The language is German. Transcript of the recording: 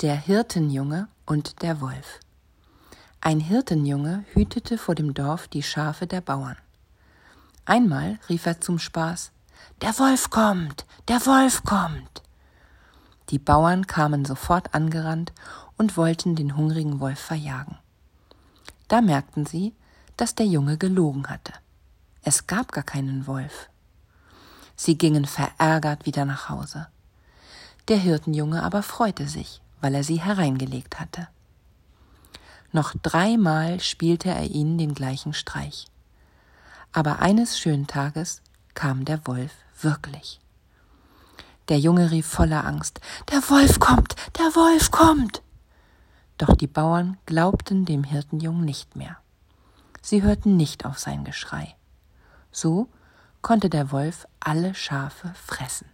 Der Hirtenjunge und der Wolf. Ein Hirtenjunge hütete vor dem Dorf die Schafe der Bauern. Einmal rief er zum Spaß Der Wolf kommt, der Wolf kommt. Die Bauern kamen sofort angerannt und wollten den hungrigen Wolf verjagen. Da merkten sie, dass der Junge gelogen hatte. Es gab gar keinen Wolf. Sie gingen verärgert wieder nach Hause. Der Hirtenjunge aber freute sich weil er sie hereingelegt hatte. Noch dreimal spielte er ihnen den gleichen Streich. Aber eines schönen Tages kam der Wolf wirklich. Der Junge rief voller Angst Der Wolf kommt, der Wolf kommt. Doch die Bauern glaubten dem Hirtenjungen nicht mehr. Sie hörten nicht auf sein Geschrei. So konnte der Wolf alle Schafe fressen.